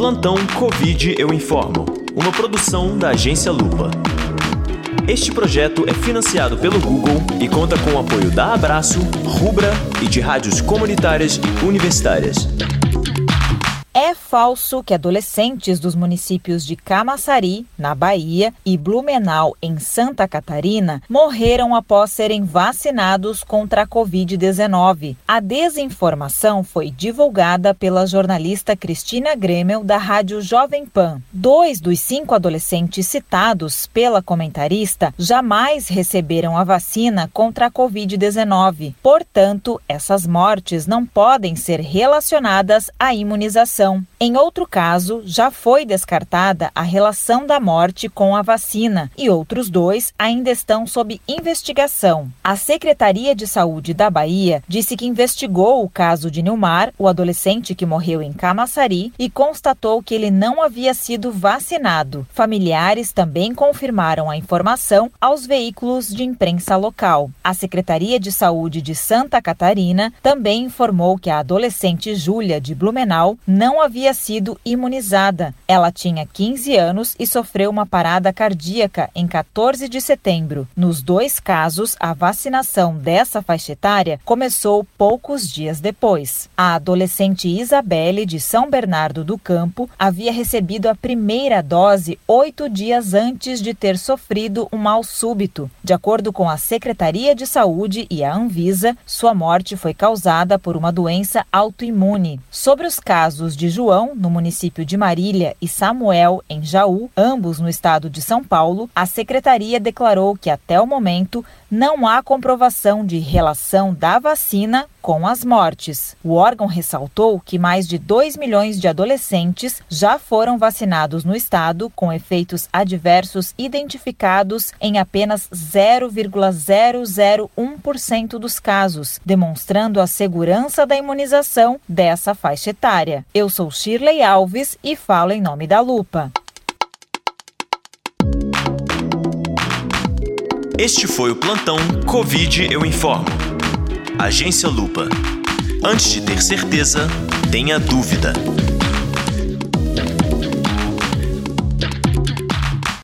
Plantão Covid Eu Informo, uma produção da agência Lupa. Este projeto é financiado pelo Google e conta com o apoio da Abraço, Rubra e de rádios comunitárias e universitárias. É falso que adolescentes dos municípios de Camaçari, na Bahia, e Blumenau, em Santa Catarina, morreram após serem vacinados contra a Covid-19. A desinformação foi divulgada pela jornalista Cristina Gremel, da Rádio Jovem Pan. Dois dos cinco adolescentes citados pela comentarista jamais receberam a vacina contra a Covid-19. Portanto, essas mortes não podem ser relacionadas à imunização em outro caso, já foi descartada a relação da morte com a vacina e outros dois ainda estão sob investigação. A Secretaria de Saúde da Bahia disse que investigou o caso de Nilmar, o adolescente que morreu em Camaçari, e constatou que ele não havia sido vacinado. Familiares também confirmaram a informação aos veículos de imprensa local. A Secretaria de Saúde de Santa Catarina também informou que a adolescente Júlia de Blumenau não não havia sido imunizada. Ela tinha 15 anos e sofreu uma parada cardíaca em 14 de setembro. Nos dois casos, a vacinação dessa faixa etária começou poucos dias depois. A adolescente Isabelle, de São Bernardo do Campo, havia recebido a primeira dose oito dias antes de ter sofrido um mal súbito. De acordo com a Secretaria de Saúde e a Anvisa, sua morte foi causada por uma doença autoimune. Sobre os casos de João, no município de Marília, e Samuel, em Jaú, ambos no estado de São Paulo, a secretaria declarou que até o momento não há comprovação de relação da vacina com as mortes. O órgão ressaltou que mais de 2 milhões de adolescentes já foram vacinados no estado, com efeitos adversos identificados em apenas 0,001% dos casos, demonstrando a segurança da imunização dessa faixa etária. Eu sou Shirley Alves e falo em nome da Lupa. Este foi o plantão Covid Eu Informo. Agência Lupa. Antes de ter certeza, tenha dúvida.